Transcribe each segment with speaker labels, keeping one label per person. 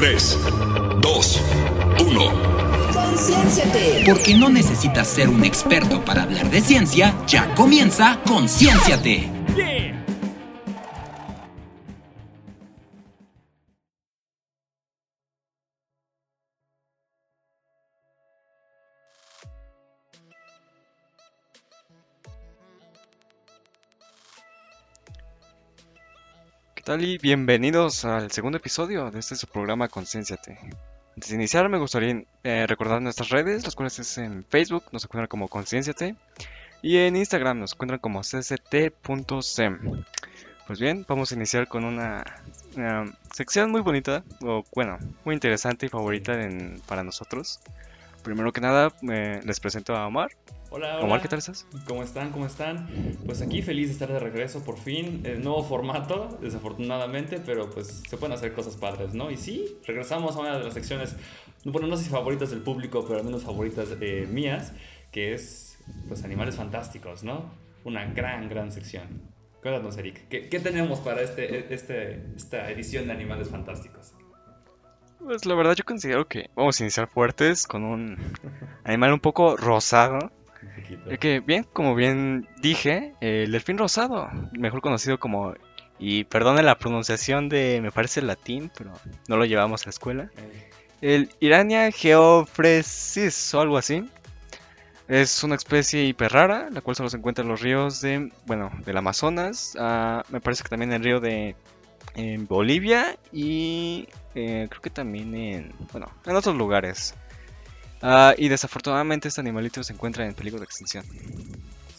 Speaker 1: 3, 2, 1.
Speaker 2: Concienciate.
Speaker 3: Porque no necesitas ser un experto para hablar de ciencia, ya comienza Concienciate.
Speaker 4: Tal y bienvenidos al segundo episodio de este su programa Concienciate? Antes de iniciar me gustaría eh, recordar nuestras redes, las cuales es en Facebook, nos encuentran como Concienciate y en Instagram nos encuentran como cct.sem. Pues bien, vamos a iniciar con una, una sección muy bonita, o bueno, muy interesante y favorita en- para nosotros. Primero que nada, eh, les presento a Omar.
Speaker 5: Hola, hola.
Speaker 4: Omar, ¿qué tal estás?
Speaker 5: ¿Cómo están? ¿Cómo están? Pues aquí feliz de estar de regreso por fin. El nuevo formato, desafortunadamente, pero pues se pueden hacer cosas padres, ¿no? Y sí, regresamos a una de las secciones, bueno, no sé si favoritas del público, pero al menos favoritas eh, mías, que es pues animales fantásticos, ¿no? Una gran, gran sección. Cuéntanos, Eric, ¿qué, qué tenemos para este, este, esta edición de animales fantásticos?
Speaker 4: Pues la verdad yo considero que vamos a iniciar fuertes con un animal un poco rosado. Que bien, como bien dije, el delfín rosado, mejor conocido como, y perdone la pronunciación de, me parece latín, pero no lo llevamos a la escuela, el Irania geofresis o algo así. Es una especie hiper rara, la cual solo se encuentra en los ríos de, bueno, del Amazonas, ah, me parece que también en el río de en Bolivia y eh, creo que también en, bueno, en otros lugares. Ah, y desafortunadamente este animalito se encuentra en peligro de extinción.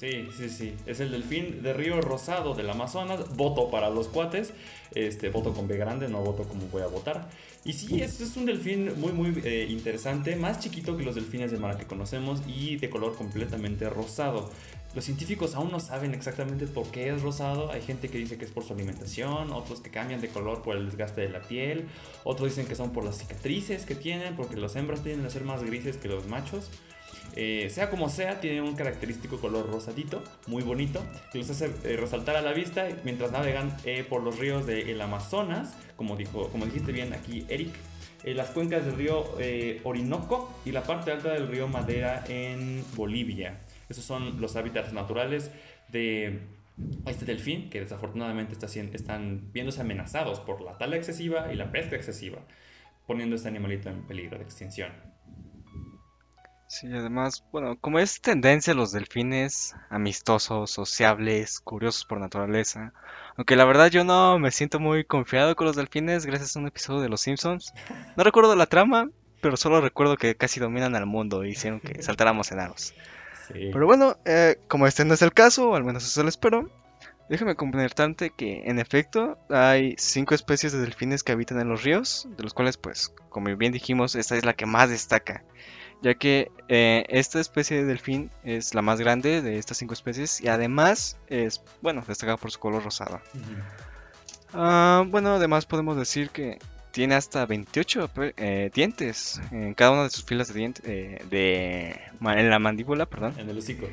Speaker 5: Sí, sí, sí. Es el delfín de río rosado del Amazonas. Voto para los cuates. Este, voto con B grande, no voto como voy a votar. Y sí, es, es un delfín muy, muy eh, interesante. Más chiquito que los delfines de mar que conocemos y de color completamente rosado. Los científicos aún no saben exactamente por qué es rosado. Hay gente que dice que es por su alimentación, otros que cambian de color por el desgaste de la piel, otros dicen que son por las cicatrices que tienen, porque las hembras tienden a ser más grises que los machos. Eh, sea como sea, tiene un característico color rosadito, muy bonito, que los hace eh, resaltar a la vista mientras navegan eh, por los ríos del Amazonas, como, dijo, como dijiste bien aquí Eric, las cuencas del río Orinoco y la parte alta del río Madera en Bolivia. Esos son los hábitats naturales de este delfín, que desafortunadamente está, están viéndose amenazados por la tala excesiva y la pesca excesiva, poniendo este animalito en peligro de extinción.
Speaker 4: Sí, además, bueno, como es tendencia los delfines amistosos, sociables, curiosos por naturaleza, aunque la verdad yo no me siento muy confiado con los delfines gracias a un episodio de Los Simpsons. No recuerdo la trama, pero solo recuerdo que casi dominan al mundo y hicieron que saltáramos en aros.
Speaker 5: Sí.
Speaker 4: Pero bueno, eh, como este no es el caso, o al menos eso lo espero, déjame comentarte que en efecto hay cinco especies de delfines que habitan en los ríos, de los cuales pues, como bien dijimos, esta es la que más destaca, ya que eh, esta especie de delfín es la más grande de estas cinco especies y además es, bueno, destaca por su color rosado. Ah, bueno, además podemos decir que tiene hasta 28 pe- eh, dientes en cada una de sus filas de dientes, eh, de, en la mandíbula, perdón.
Speaker 5: En el hocico.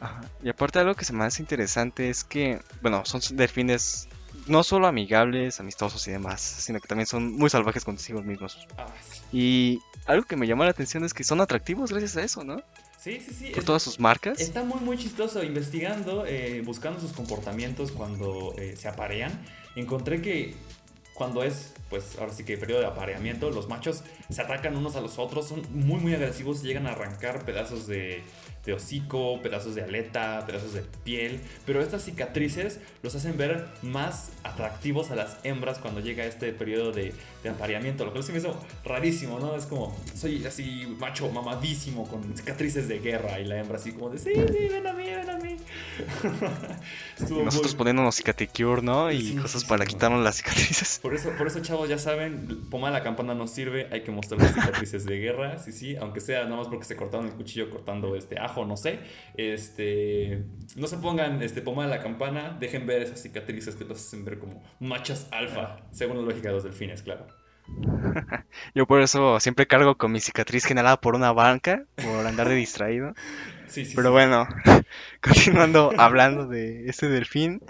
Speaker 4: Ajá. Y aparte algo que se me hace interesante es que, bueno, son delfines no solo amigables, amistosos y demás, sino que también son muy salvajes consigo mismos.
Speaker 5: Ah, sí.
Speaker 4: Y algo que me llamó la atención es que son atractivos gracias a eso, ¿no?
Speaker 5: Sí, sí, sí.
Speaker 4: Por
Speaker 5: es-
Speaker 4: todas sus marcas.
Speaker 5: Está muy, muy chistoso investigando, eh, buscando sus comportamientos cuando eh, se aparean. Encontré que cuando es, pues ahora sí que periodo de apareamiento, los machos se atacan unos a los otros, son muy, muy agresivos, llegan a arrancar pedazos de, hocico, pedazos de aleta, pedazos de piel. Pero estas cicatrices los hacen ver más atractivos a las hembras cuando llega este periodo de, de apareamiento, lo cual se me hizo rarísimo, ¿no? Es como, soy así macho mamadísimo con cicatrices de guerra y la hembra así como de, sí, sí, ven a mí, ven a mí.
Speaker 4: Nosotros
Speaker 5: muy-
Speaker 4: poniéndonos cicatricure, ¿no? Y
Speaker 5: Sí,
Speaker 4: cosas
Speaker 5: sí,
Speaker 4: para
Speaker 5: sí.
Speaker 4: quitarnos las cicatrices.
Speaker 5: Por eso, por eso, chavos, ya saben, pomada de la campana no sirve, hay que mostrar las cicatrices de guerra, sí, sí, aunque sea nada más porque se cortaron el cuchillo cortando este ajo, no sé. Este, no se pongan este pomada de la campana, dejen ver esas cicatrices que los hacen ver como machas alfa, según la lógica de los delfines, claro.
Speaker 4: Yo por eso siempre cargo con mi cicatriz generada por una banca, por andar de distraído.
Speaker 5: Sí, sí,
Speaker 4: Pero
Speaker 5: sí.
Speaker 4: bueno, continuando hablando de este delfín.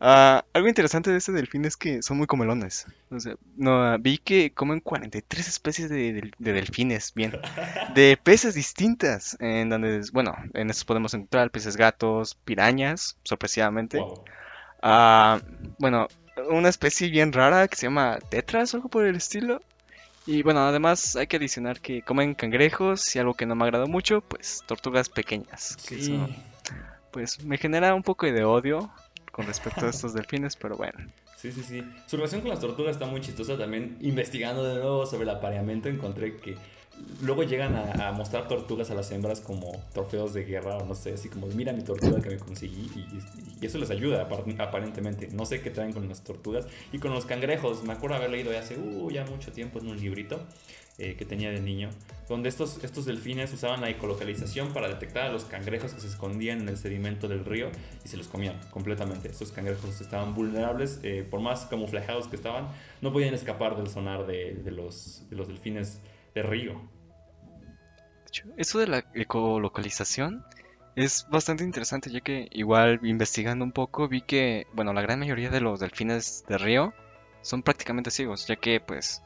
Speaker 4: Ah, algo interesante de este delfín es que son muy comelones. O sea, no, ah, vi que comen 43 especies de, del- de delfines, bien, de peces distintas, en donde, bueno, en estos podemos encontrar peces gatos, pirañas, sorpresivamente.
Speaker 5: Wow.
Speaker 4: Ah, bueno, una especie bien rara que se llama tetras o algo por el estilo. Y bueno, además hay que adicionar que comen cangrejos y algo que no me agradó mucho, pues tortugas pequeñas. que
Speaker 5: Sí.
Speaker 4: eso, pues me genera un poco de odio con respecto a estos delfines, pero bueno.
Speaker 5: Sí, sí, sí. Su relación con las tortugas está muy chistosa. También investigando de nuevo sobre el apareamiento encontré que luego llegan a, mostrar tortugas a las hembras como trofeos de guerra o no sé, así como mira mi tortuga que me conseguí y, eso les ayuda apar- aparentemente. No sé qué traen con las tortugas y con los cangrejos. Me acuerdo haber leído hace uh, ya mucho tiempo en un librito eh, que tenía de niño, donde estos, estos delfines usaban la ecolocalización para detectar a los cangrejos que se escondían en el sedimento del río y se los comían completamente. Estos cangrejos estaban vulnerables, eh, por más camuflajeados que estaban, no podían escapar del sonar de los delfines de río.
Speaker 4: Eso de la ecolocalización es bastante interesante, ya que igual investigando un poco vi que, bueno, la gran mayoría de los delfines de río son prácticamente ciegos, ya que pues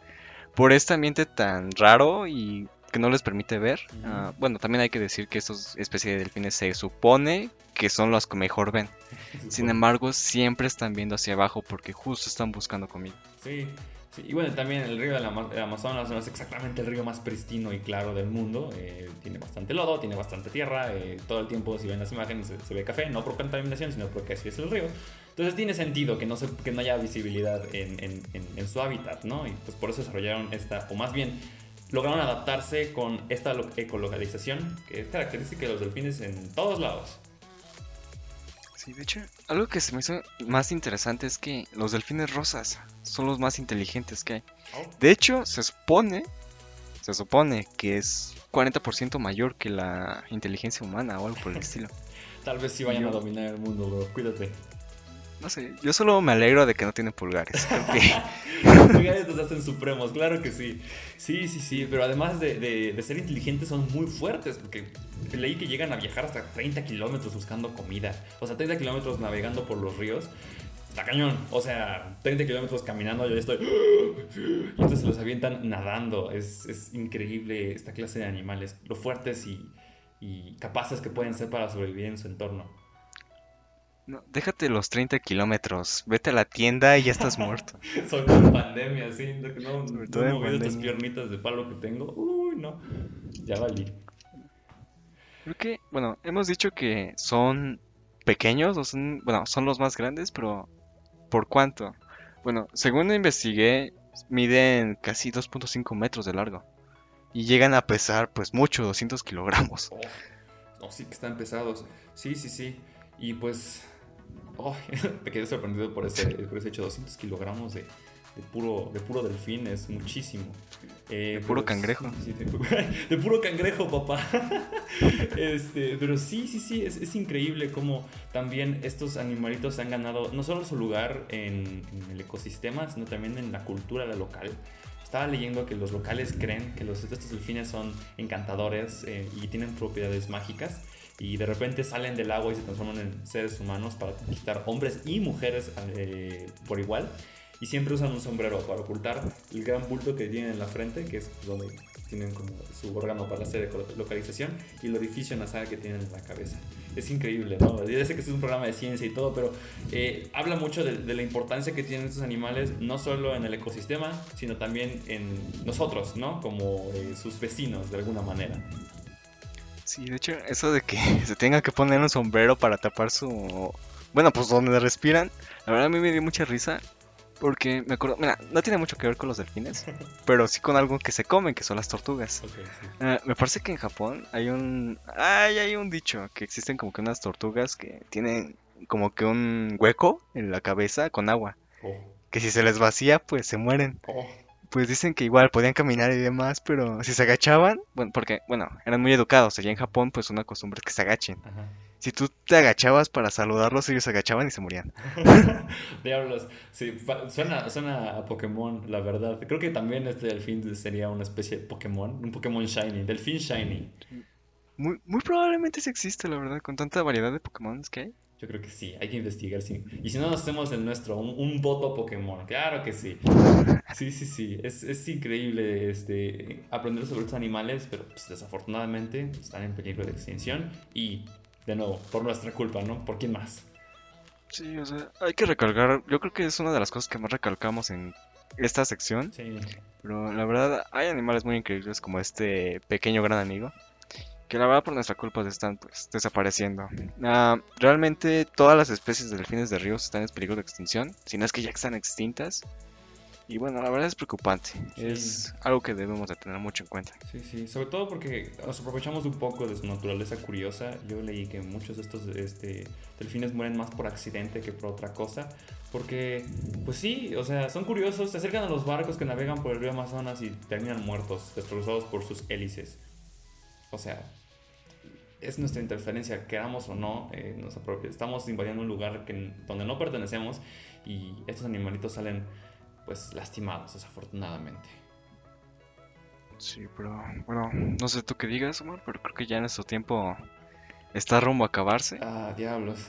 Speaker 4: por este ambiente tan raro y que no les permite ver, ah, bueno, también hay que decir que estos especies de delfines se supone que son los que mejor ven. Sin embargo, siempre están viendo hacia abajo porque justo están buscando comida.
Speaker 5: Sí, sí, y bueno, también el río del Ama- del Amazonas no es exactamente el río más pristino y claro del mundo. eh, tiene bastante lodo, tiene bastante tierra. eh, todo el tiempo, si ven las imágenes, se, se ve café, no por contaminación, sino porque así es el río. Entonces tiene sentido que no, se, que no haya visibilidad en, en- en- en su hábitat, ¿no? Y pues por eso desarrollaron esta, o más bien, lograron adaptarse con esta lo- ecolocalización, que es característica de los delfines en todos lados.
Speaker 4: Sí, de hecho, algo que se me hizo más interesante es que los delfines rosas son los más inteligentes que hay. De hecho, se supone, se supone que es 40% mayor que la inteligencia humana o algo por el estilo.
Speaker 5: Tal vez sí vayan
Speaker 4: Yo-
Speaker 5: a dominar el mundo, bro. Cuídate.
Speaker 4: No sé, yo solo me alegro de que no tienen pulgares.
Speaker 5: Los pulgares los hacen supremos, claro que sí. Sí, sí, sí, pero además de, de- de ser inteligentes son muy fuertes, porque leí que llegan a viajar hasta 30 kilómetros buscando comida. O sea, 30 kilómetros navegando por los ríos. Está cañón. O sea, 30 kilómetros caminando, yo ya estoy... Y entonces se los avientan nadando. Es, es increíble esta clase de animales, lo fuertes y, y capaces que pueden ser para sobrevivir en su entorno.
Speaker 4: No, déjate los 30 kilómetros, vete a la tienda y ya estás muerto.
Speaker 5: Son con pandemia, sí. No, no,
Speaker 4: Sobre
Speaker 5: no
Speaker 4: todo en
Speaker 5: mover estas piernitas de palo que tengo. Uy, no. Ya valí.
Speaker 4: Creo que, bueno, hemos dicho que son pequeños, o son, bueno, son los más grandes, pero ¿por cuánto? Bueno, según investigué, miden casi 2.5 metros de largo. Y llegan a pesar, pues, mucho, 200 kilogramos.
Speaker 5: Oh, no, sí que están pesados. Sí, sí, sí. Y pues. Oh, me quedé sorprendido por ese, por ese hecho. 200 kilogramos de, de puro, de puro delfín es muchísimo. Eh,
Speaker 4: De puro
Speaker 5: pero
Speaker 4: cangrejo.
Speaker 5: sí, de, de puro cangrejo, papá. este, pero sí, sí, sí, es, es increíble cómo también estos animalitos han ganado no solo su lugar en, en el ecosistema, sino también en la cultura local. Estaba leyendo que los locales creen que los, estos delfines son encantadores eh, y tienen propiedades mágicas y de repente salen del agua y se transforman en seres humanos para conquistar hombres y mujeres eh, por igual. Y siempre usan un sombrero para ocultar el gran bulto que tienen en la frente, que es donde tienen como su órgano para hacer localización, y el orificio nasal que tienen en la cabeza. Es increíble, ¿no? Yo sé que es un programa de ciencia y todo, pero eh, habla mucho de, de la importancia que tienen estos animales, no solo en el ecosistema, sino también en nosotros, ¿no? Como eh, sus vecinos, de alguna manera.
Speaker 4: Sí, de hecho, eso de que se tenga que poner un sombrero para tapar su... Bueno, pues donde respiran, la verdad a mí me dio mucha risa. Porque me acuerdo, mira, no tiene mucho que ver con los delfines, pero sí con algo que se comen, que son las tortugas.
Speaker 5: Sí.
Speaker 4: Ah, me parece que en Japón hay un... Ay, hay un dicho, que existen como que unas tortugas que tienen como que un hueco en la cabeza con agua.
Speaker 5: Oh,
Speaker 4: Que si se les vacía, pues se mueren.
Speaker 5: oh.
Speaker 4: Pues dicen que igual podían caminar y demás, pero si se agachaban, bueno, porque, bueno, eran muy educados. Allá en Japón, pues una costumbre es que se agachen.
Speaker 5: Ajá.
Speaker 4: Si tú te agachabas para saludarlos, ellos se agachaban y se morían.
Speaker 5: Diablos, sí, suena, suena a Pokémon, la verdad. Creo que también este delfín sería una especie de Pokémon, un Pokémon Shiny, delfín Shiny.
Speaker 4: Muy, muy probablemente sí existe, la verdad, con tanta variedad de Pokémon que hay.
Speaker 5: Yo creo que sí, hay que investigar. Sí. Y si no, nos hacemos el nuestro, un, un voto Pokémon. Claro que sí. Sí, sí, sí. Es, es increíble este, aprender sobre estos animales, pero pues, desafortunadamente están en peligro de extinción. Y, de nuevo, por nuestra culpa, ¿no? ¿Por quién más?
Speaker 4: Sí, o sea, hay que recalcar, yo creo que es una de las cosas que más recalcamos en esta sección,
Speaker 5: Sí.
Speaker 4: pero la verdad hay animales muy increíbles como este pequeño gran amigo, que la verdad por nuestra culpa se están pues desapareciendo. Ah, realmente todas las especies de delfines de ríos están en peligro de extinción, si no es que ya están extintas. Y bueno, la verdad es preocupante,
Speaker 5: Sí.
Speaker 4: es algo que debemos de tener mucho en cuenta.
Speaker 5: Sí, sí, sobre todo porque nos aprovechamos un poco de su naturaleza curiosa. Yo leí que muchos de estos este, delfines mueren más por accidente que por otra cosa. Porque, pues sí, o sea, son curiosos, se acercan a los barcos que navegan por el río Amazonas y terminan muertos, destrozados por sus hélices. O sea, es nuestra interferencia, queramos o no, eh, nos apropia- estamos invadiendo un lugar que, donde no pertenecemos y estos animalitos salen, pues, lastimados, desafortunadamente.
Speaker 4: Sí, pero bueno, no sé tú qué digas, Omar, pero creo que ya nuestro tiempo está rumbo a acabarse.
Speaker 5: Ah, diablos.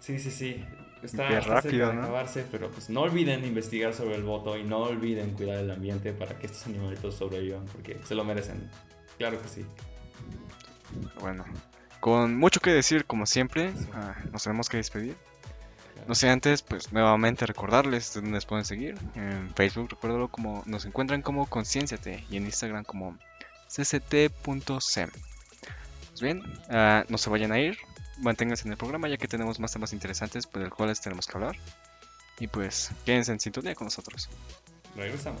Speaker 5: Sí, sí, sí. Está,
Speaker 4: Qué
Speaker 5: está
Speaker 4: rápido,
Speaker 5: cerca de
Speaker 4: ¿no?
Speaker 5: acabarse, pero pues no olviden investigar sobre el voto y no olviden cuidar el ambiente para que estos animalitos sobrevivan, porque se lo merecen. Claro que sí.
Speaker 4: Bueno, con mucho que decir, como siempre,
Speaker 5: Sí.
Speaker 4: ah, nos tenemos que despedir. No sé, antes, pues nuevamente recordarles de dónde nos pueden seguir. En Facebook, recuérdalo como nos encuentran como Concienciate y en Instagram como cct.sem. Pues bien, ah, no se vayan a ir, manténganse en el programa ya que tenemos más temas interesantes por los cuales tenemos que hablar. Y pues, quédense en sintonía con nosotros.
Speaker 5: Regresamos.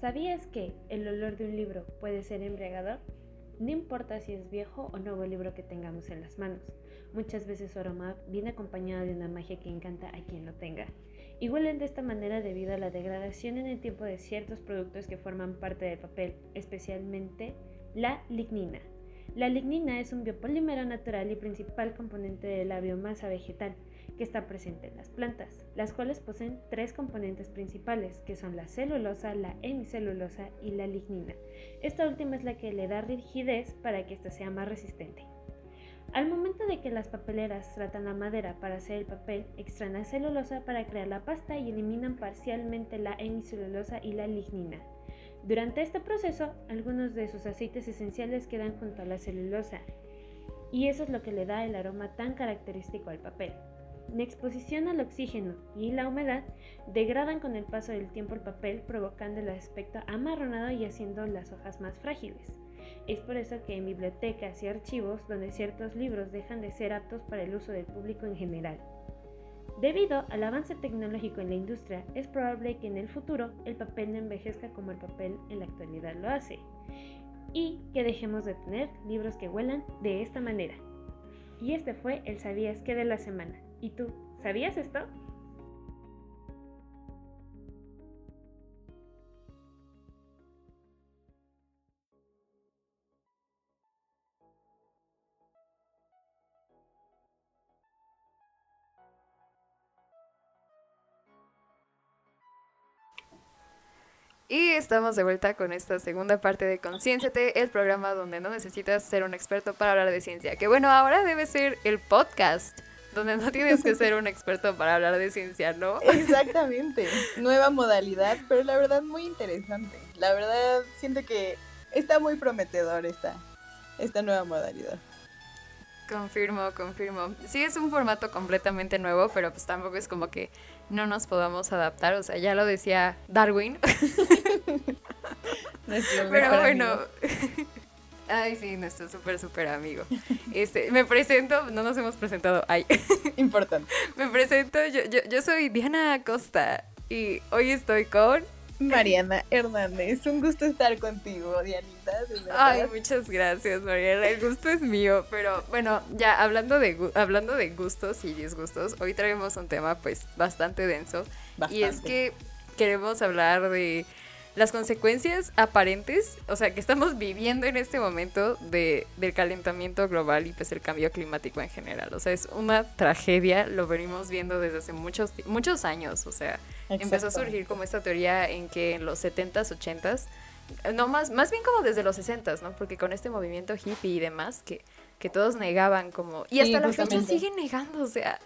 Speaker 2: ¿Sabías que el olor de un libro puede ser embriagador? No importa si es viejo o nuevo el libro que tengamos en las manos. Muchas veces su aroma viene acompañado de una magia que encanta a quien lo tenga. Y huelen de esta manera debido a la degradación en el tiempo de ciertos productos que forman parte del papel, especialmente la lignina. La lignina es un biopolímero natural y principal componente de la biomasa vegetal que está presente en las plantas, las cuales poseen tres componentes principales, que son la celulosa, la hemicelulosa y la lignina. Esta última es la que le da rigidez para que ésta sea más resistente. Al momento de que las papeleras tratan la madera para hacer el papel, extraen la celulosa para crear la pasta y eliminan parcialmente la hemicelulosa y la lignina. Durante este proceso, algunos de sus aceites esenciales quedan junto a la celulosa, y eso es lo que le da el aroma tan característico al papel. La exposición al oxígeno y la humedad degradan con el paso del tiempo el papel, provocando el aspecto amarronado y haciendo las hojas más frágiles. Es por eso que en bibliotecas y archivos donde ciertos libros dejan de ser aptos para el uso del público en general. Debido al avance tecnológico en la industria, es probable que en el futuro el papel no envejezca como el papel en la actualidad lo hace, y que dejemos de tener libros que huelan de esta manera. Y este fue el Sabías que de la semana. ¿Y tú, sabías esto?
Speaker 6: Y estamos de vuelta con esta segunda parte de Concienciate, el programa donde no necesitas ser un experto para hablar de ciencia. Que bueno, ahora debe ser el podcast, donde no tienes que ser un experto para hablar de ciencia, ¿no?
Speaker 7: Exactamente. Nueva modalidad, pero la verdad muy interesante. La verdad siento que está muy prometedor esta, esta nueva modalidad.
Speaker 6: Confirmo, confirmo. Sí, es un formato completamente nuevo, pero pues tampoco es como que no nos podamos adaptar. O sea, ya lo decía Darwin. Pero bueno. Ay, sí, nuestro súper, súper amigo. Este, me presento, no nos hemos presentado. Ay,
Speaker 7: Importante.
Speaker 6: me presento, yo, yo, yo soy Diana Acosta y hoy estoy con.
Speaker 7: Mariana Hernández, un gusto estar contigo, Dianita.
Speaker 6: Ay, muchas gracias, Mariela. El gusto es mío, pero bueno, ya hablando de, hablando de gustos y disgustos, hoy traemos un tema pues bastante denso. Y es
Speaker 7: Bastante.
Speaker 6: que queremos hablar de las consecuencias aparentes, o sea, que estamos viviendo en este momento de, del calentamiento global y pues el cambio climático en general. O sea, es una tragedia, lo venimos viendo desde hace muchos, muchos años. O sea, empezó a surgir como esta teoría en que en los 70s, 80s, no más, más bien como desde los 60s, ¿no? Porque con este movimiento hippie y demás, que, que todos negaban como... Y hasta la fecha siguen negando, o sea...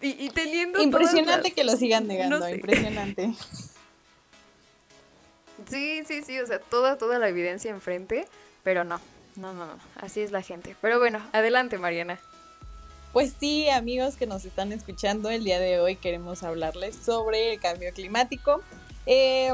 Speaker 6: Y, teniendo...
Speaker 7: Impresionante que lo sigan negando, impresionante.
Speaker 6: Sí, sí, sí, o sea, toda, toda la evidencia enfrente, pero no, no, no, no, así es la gente. Pero bueno, adelante, Mariana.
Speaker 7: Pues sí, amigos que nos están escuchando, el día de hoy queremos hablarles sobre el cambio climático. Eh,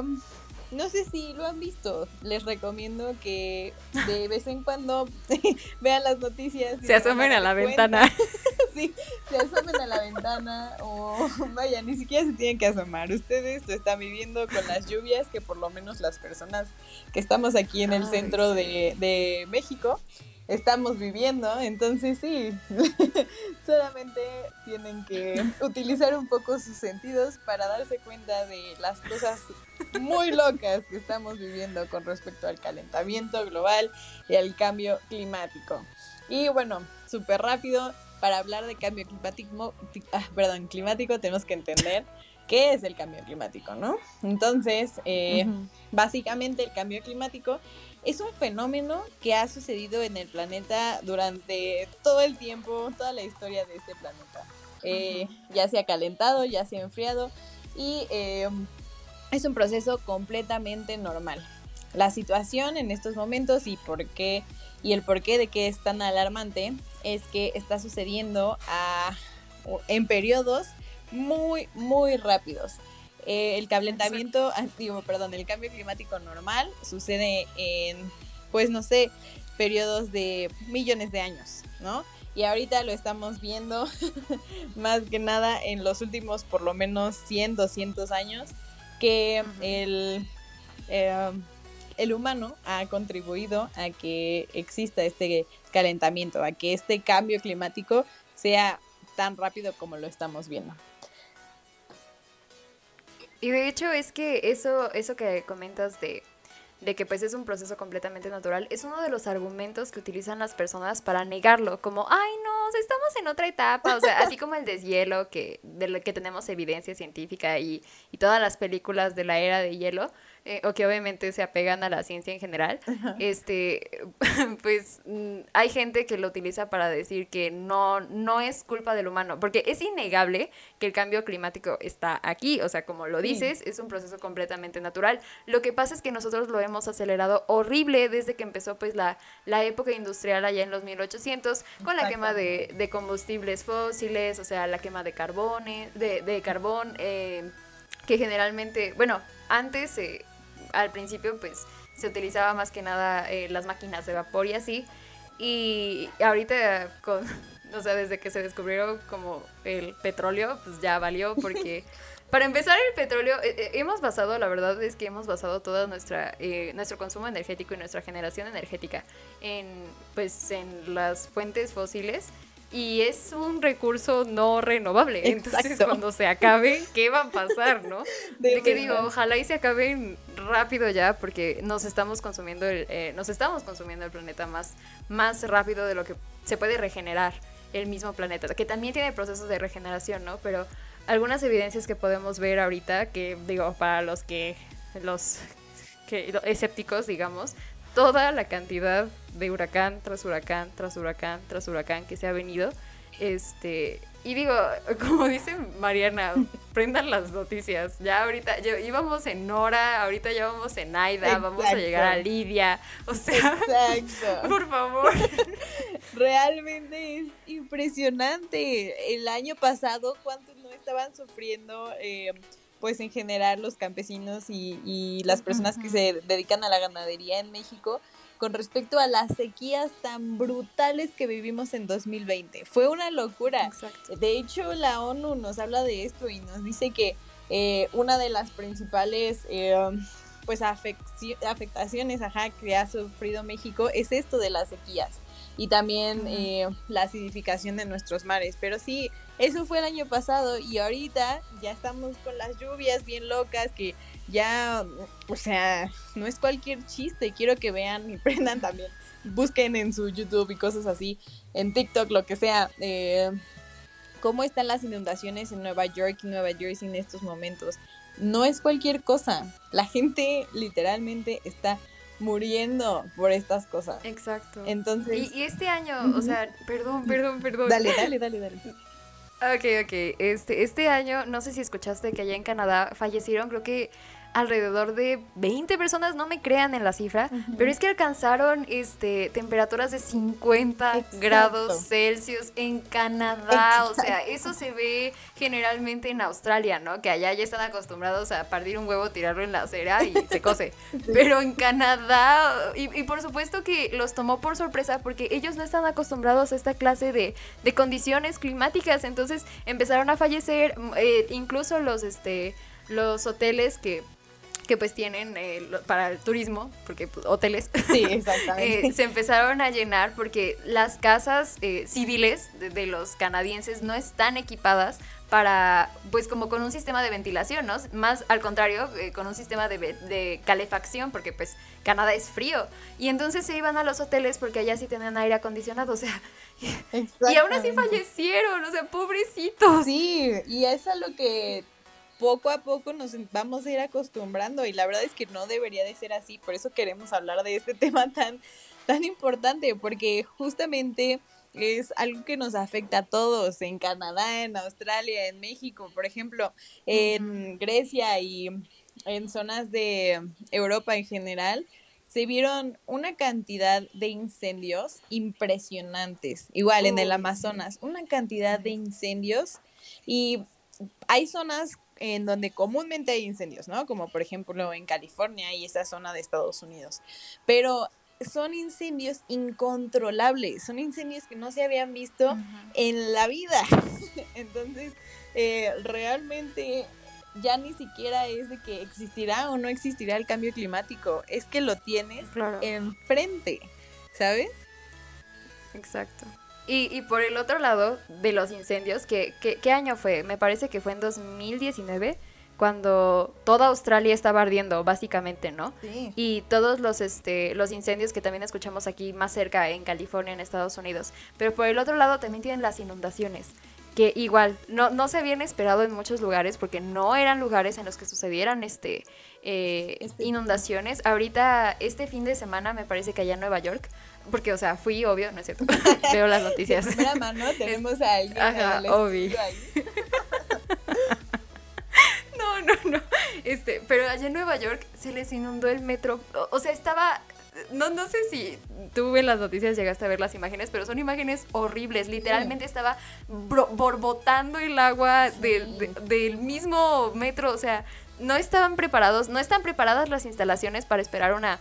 Speaker 7: no sé si lo han visto. Les recomiendo que de vez en cuando vean las noticias.
Speaker 6: Se asomen a la ventana.
Speaker 7: sí, se asomen a la ventana o vaya, ni siquiera se tienen que asomar. Ustedes lo están viviendo con las lluvias que por lo menos las personas que estamos aquí en el centro de, de México estamos viviendo. Entonces sí, solamente tienen que utilizar un poco sus sentidos para darse cuenta de las cosas muy locas que estamos viviendo con respecto al calentamiento global y al cambio climático. Y bueno, súper rápido, para hablar de cambio climático, ah, perdón, climático tenemos que entender qué es el cambio climático, ¿no? Entonces, eh, básicamente el cambio climático es un fenómeno que ha sucedido en el planeta durante todo el tiempo, toda la historia de este planeta. Eh, ya se ha calentado, ya se ha enfriado y eh, es un proceso completamente normal. La situación en estos momentos y por qué y el porqué de que es tan alarmante es que está sucediendo en periodos muy muy rápidos. Eh, el calentamiento, digo, perdón, el cambio climático normal sucede en, pues no sé, periodos de millones de años, ¿no? Y ahorita lo estamos viendo más que nada en los últimos por lo menos 100, 200 años que el, em, el humano ha contribuido a que exista este calentamiento, a que este cambio climático sea tan rápido como lo estamos viendo.
Speaker 6: Y de hecho es que eso, eso que comentas de, de que pues es un proceso completamente natural, es uno de los argumentos que utilizan las personas para negarlo, como, ay no, estamos en otra etapa, o sea, así como el deshielo, que, de lo que tenemos evidencia científica y, y todas las películas de la era de hielo, eh, o que obviamente se apegan a la ciencia en general, este, pues mm, hay gente que lo utiliza para decir que no, no es culpa del humano, porque es innegable que el cambio climático está aquí, o sea, como lo dices, es un proceso completamente natural. Lo que pasa es que nosotros lo hemos acelerado horrible desde que empezó pues la, la época industrial allá en los 1800, con la quema de, de combustibles fósiles, o sea, la quema de, carbones, de, de carbón, eh, que generalmente, bueno, antes... Eh, al principio pues se utilizaba más que nada eh, las máquinas de vapor y así. Y ahorita con, o sea, desde que se descubrieron como el petróleo, pues ya valió porque... Para empezar, el petróleo, eh, eh, hemos basado, la verdad es que hemos basado todo nuestra, nuestro consumo energético y nuestra generación energética en, pues, en las fuentes fósiles y es un recurso no renovable. Entonces, cuando se acabe, ¿qué va a pasar, no? De, que digo, ojalá y se acaben rápido ya, porque nos estamos consumiendo el, eh, nos estamos consumiendo el planeta más, más rápido de lo que se puede regenerar el mismo planeta, que también tiene procesos de regeneración, ¿no? Pero algunas evidencias que podemos ver ahorita, que digo, para los que, los que, escépticos, digamos, toda la cantidad de huracán tras huracán, tras huracán, tras huracán que se ha venido. Este, y digo, como dice Mariana, prendan las noticias. Ya ahorita, íbamos en Nora, ahorita ya vamos en Aida, vamos a llegar a Lidia. O sea, Exacto. por favor.
Speaker 7: Realmente es impresionante. El año pasado, ¿cuántos no estaban sufriendo? Eh, pues en general los campesinos y, las personas que se dedican a la ganadería en México con respecto a las sequías tan brutales que vivimos en 2020. Fue una locura. De hecho, la ONU nos habla de esto y nos dice que eh, una de las principales eh, pues afectaciones que ha sufrido México es esto de las sequías y también eh, la acidificación de nuestros mares. Pero sí, eso fue el año pasado y ahorita ya estamos con las lluvias bien locas que ya, o sea, no es cualquier chiste. Quiero que vean y prendan también. Busquen en su YouTube y cosas así, en TikTok, lo que sea. Eh, cómo están las inundaciones en Nueva York y Nueva Jersey en estos momentos. No es cualquier cosa. La gente literalmente está muriendo por estas cosas.
Speaker 6: Exacto.
Speaker 7: Entonces.
Speaker 6: Y, y este año, o sea, perdón, perdón, perdón.
Speaker 7: Dale, dale, dale, dale.
Speaker 6: Ok, ok. Este, este año, no sé si escuchaste que allá en Canadá fallecieron, creo que alrededor de 20 personas, no me crean en la cifra, pero es que alcanzaron este, temperaturas de 50
Speaker 7: Exacto.
Speaker 6: grados Celsius en Canadá. O sea, eso se ve generalmente en Australia, ¿no? Que allá ya están acostumbrados a partir un huevo, tirarlo en la acera y se cose. Pero en Canadá, y, y por supuesto que los tomó por sorpresa porque ellos no están acostumbrados a esta clase de, de condiciones climáticas. Entonces empezaron a fallecer, eh, incluso los, este, los hoteles que que pues tienen eh, lo- para el turismo, porque pues, hoteles,
Speaker 7: Sí, exactamente.
Speaker 6: eh, se empezaron a llenar porque las casas eh, civiles de, de los canadienses no están equipadas para, pues como con un sistema de ventilación, ¿no? Más al contrario, con un sistema de, de calefacción, porque pues Canadá es frío. Y entonces se iban a los hoteles porque allá sí tenían aire acondicionado, o sea, y aún así fallecieron, o sea, pobrecitos.
Speaker 7: Sí, y es a lo que poco a poco nos vamos a ir acostumbrando y la verdad es que no debería de ser así, por eso queremos hablar de este tema tan, tan importante, porque justamente es algo que nos afecta a todos, en Canadá, en Australia, en México, por ejemplo, en Grecia y en zonas de Europa en general. Se vieron una cantidad de incendios impresionantes, igual en el. Amazonas, una cantidad de incendios y hay zonas en donde comúnmente hay incendios, ¿no? Como por ejemplo en California y esa zona de Estados Unidos. Pero son incendios incontrolables, son incendios que no se habían visto en la vida. Entonces, eh, realmente ya ni siquiera es de que existirá o no existirá el cambio climático, es que lo tienes
Speaker 6: Claro.
Speaker 7: enfrente, ¿sabes?
Speaker 6: Exacto. Y, y por el otro lado de los incendios, ¿qué, qué, qué año fue? Me parece que fue en 2019, cuando toda Australia estaba ardiendo, básicamente, ¿no?
Speaker 7: Sí.
Speaker 6: Y todos los, este, los incendios que también escuchamos aquí más cerca, en California, en Estados Unidos. Pero por el otro lado también tienen las inundaciones, que igual no, no se habían esperado en muchos lugares porque no eran lugares en los que sucedieran este, eh,
Speaker 7: Este-
Speaker 6: inundaciones. Ahorita, este fin de semana, me parece que allá en Nueva York, porque, o sea, fui, obvio, no es cierto, veo las noticias.
Speaker 7: De primera mano tenemos a alguien
Speaker 6: Ajá, obvio.
Speaker 7: ahí.
Speaker 6: No, no, no. Este, pero allá en Nueva York se les inundó el metro. O, o sea, estaba. No, no sé si tú en las noticias llegaste a ver las imágenes, pero son imágenes horribles. Literalmente estaba bro- borbotando el agua de- de- del mismo metro. O sea, no estaban preparados, no están preparadas las instalaciones para esperar una,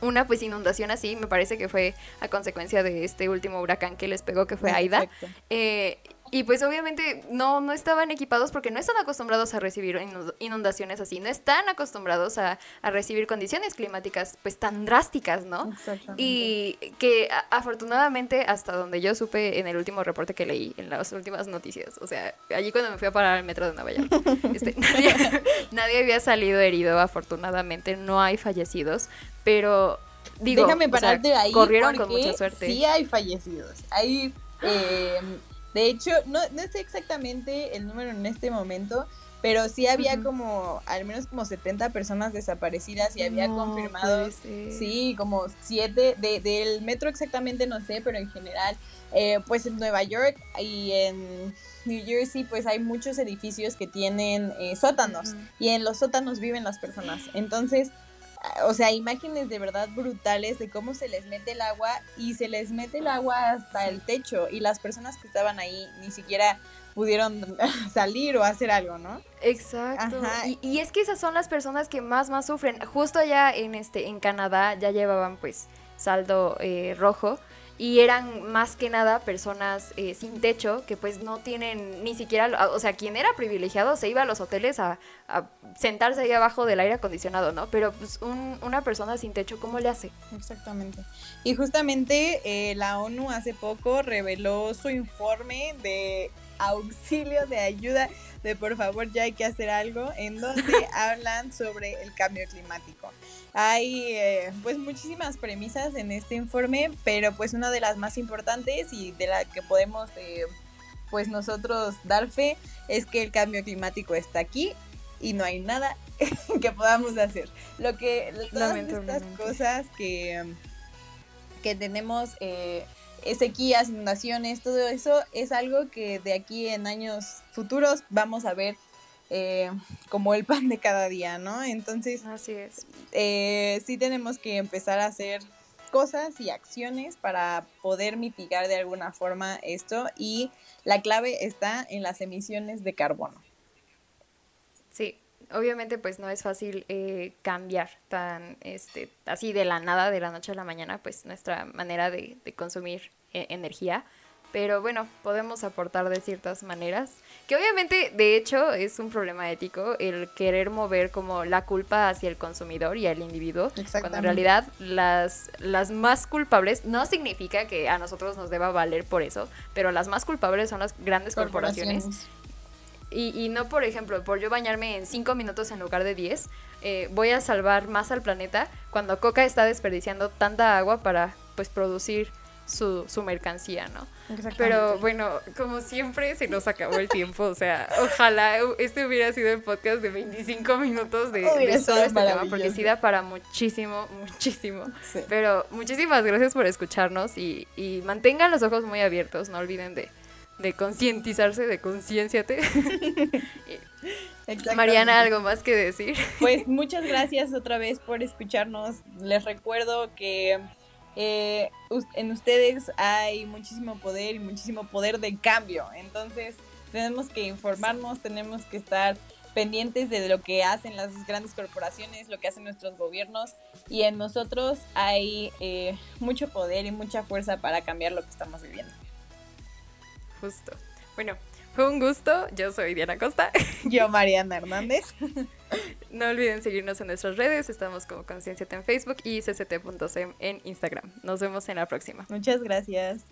Speaker 6: una pues inundación así. Me parece que fue a consecuencia de este último huracán que les pegó, que fue Aida. Eh, y pues obviamente no, no estaban equipados porque no están acostumbrados a recibir inu- inundaciones así, no están acostumbrados a, a recibir condiciones climáticas pues tan drásticas, ¿no?
Speaker 7: Exactamente.
Speaker 6: Y que a- afortunadamente hasta donde yo supe en el último reporte que leí, en las últimas noticias, o sea, allí cuando me fui a parar al metro de Nueva York, este, nadie, nadie había salido herido, afortunadamente no hay fallecidos, pero digo,
Speaker 7: Déjame
Speaker 6: o sea,
Speaker 7: pararte ahí.
Speaker 6: corrieron con mucha suerte.
Speaker 7: Sí hay fallecidos. Hay, eh, de hecho, no, no sé exactamente el número en este momento, pero sí había como, al menos como 70 personas desaparecidas y había
Speaker 6: No
Speaker 7: confirmado, sí, como 7, de, del metro exactamente no sé, pero en general, eh, pues en Nueva York y en New Jersey, pues hay muchos edificios que tienen eh, sótanos y en los sótanos viven las personas. Entonces, o sea, imágenes de verdad brutales de cómo se les mete el agua y se les mete el agua hasta el techo y las personas que estaban ahí ni siquiera pudieron salir o hacer algo, ¿no?
Speaker 6: Exacto. Y, y es que esas son las personas que más más sufren. Justo allá en este en Canadá ya llevaban pues saldo eh, rojo y eran más que nada personas eh, sin techo que pues no tienen ni siquiera, o sea, quien era privilegiado se iba a los hoteles a, a sentarse ahí abajo del aire acondicionado, ¿no? Pero pues un- una persona sin techo, ¿cómo le hace?
Speaker 7: Exactamente. Y justamente eh, la ONU hace poco reveló su informe de auxilio, de ayuda, de por favor ya hay que hacer algo, en donde hablan sobre el cambio climático. Hay eh, pues muchísimas premisas en este informe, pero pues una de las más importantes y de la que podemos eh, pues nosotros dar fe es que el cambio climático está aquí y no hay nada que podamos hacer. Lo que todas estas cosas que, que tenemos eh, sequías, inundaciones, todo eso es algo que de aquí en años futuros vamos a ver eh, como el pan de cada día, ¿no? Entonces,
Speaker 6: así es.
Speaker 7: Eh, sí tenemos que empezar a hacer cosas y acciones para poder mitigar de alguna forma esto y la clave está en las emisiones de carbono.
Speaker 6: Sí, obviamente pues no es fácil eh, cambiar tan este así de la nada de la noche a la mañana pues nuestra manera de, consumir eh, energía pero bueno, podemos aportar de ciertas maneras, que obviamente de hecho es un problema ético el querer mover como la culpa hacia el consumidor y al individuo, cuando en realidad las, las más culpables, no significa que a nosotros nos deba valer por eso, pero las más culpables son las grandes corporaciones. Y, no, por ejemplo, por yo bañarme en 5 minutos en lugar de 10, eh, voy a salvar más al planeta cuando Coca está desperdiciando tanta agua para pues producir su, su mercancía, ¿no? Pero bueno, como siempre se nos acabó el tiempo, o sea, ojalá este hubiera sido el podcast de 25 minutos de, de solo este tema, porque sí da para muchísimo, muchísimo. Pero muchísimas gracias por escucharnos y, y mantengan los ojos muy abiertos, no olviden de, de concientizarse, de concienciate. Mariana, ¿algo más que decir?
Speaker 7: Pues muchas gracias otra vez por escucharnos. Les recuerdo que eh, en ustedes hay muchísimo poder y muchísimo poder de cambio. Entonces tenemos que informarnos, tenemos que estar pendientes de lo que hacen las grandes corporaciones, lo que hacen nuestros gobiernos y en nosotros hay eh, mucho poder y mucha fuerza para cambiar lo que estamos viviendo.
Speaker 6: Justo. Bueno, fue un gusto. Yo soy Diana Costa.
Speaker 7: Yo, Mariana Hernández.
Speaker 6: No olviden seguirnos en nuestras redes. Estamos como Concienciate en Facebook y cct.sem en Instagram. Nos vemos en la próxima.
Speaker 7: Muchas gracias.